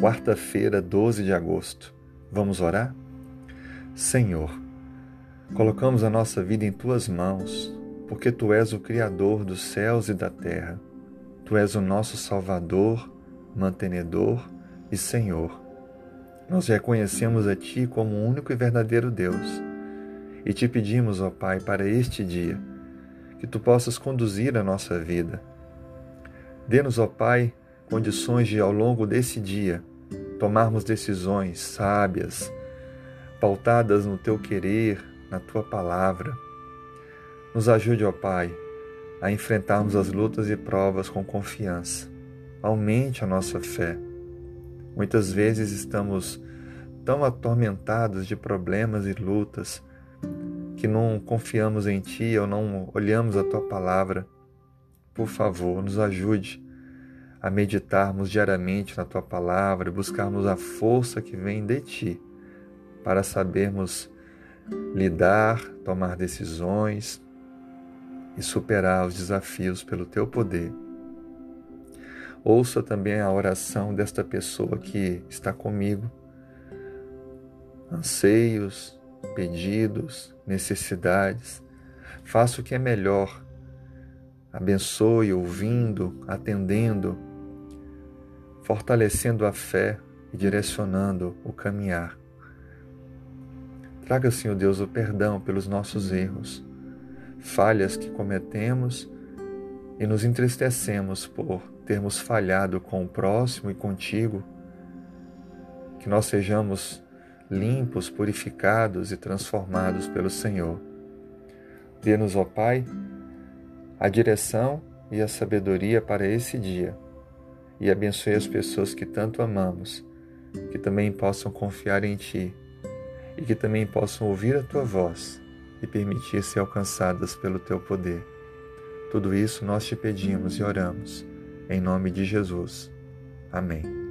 quarta-feira, 12 de agosto. Vamos orar? Senhor, colocamos a nossa vida em tuas mãos, porque tu és o Criador dos céus e da terra. Tu és o nosso Salvador, mantenedor e Senhor. Nós reconhecemos a Ti como o único e verdadeiro Deus e te pedimos, ó Pai, para este dia, que Tu possas conduzir a nossa vida. Dê-nos, ó Pai, condições de, ao longo desse dia, tomarmos decisões sábias, pautadas no teu querer, na tua palavra. Nos ajude, ó Pai, a enfrentarmos as lutas e provas com confiança. Aumente a nossa fé. Muitas vezes estamos tão atormentados de problemas e lutas que não confiamos em Ti ou não olhamos a Tua palavra. Por favor, nos ajude a meditarmos diariamente na tua palavra e buscarmos a força que vem de ti para sabermos lidar, tomar decisões e superar os desafios pelo teu poder. Ouça também a oração desta pessoa que está comigo. Anseios, pedidos, necessidades. Faça o que é melhor. Abençoe ouvindo, atendendo fortalecendo a fé e direcionando o caminhar. Traga, Senhor Deus, o perdão pelos nossos erros, falhas que cometemos e nos entristecemos por termos falhado com o próximo e contigo. Que nós sejamos limpos, purificados e transformados pelo Senhor. Dê-nos, ó Pai, a direção e a sabedoria para esse dia e abençoe as pessoas que tanto amamos, que também possam confiar em Ti e que também possam ouvir a Tua voz e permitir ser alcançadas pelo Teu poder. Tudo isso nós te pedimos e oramos, em nome de Jesus. Amém.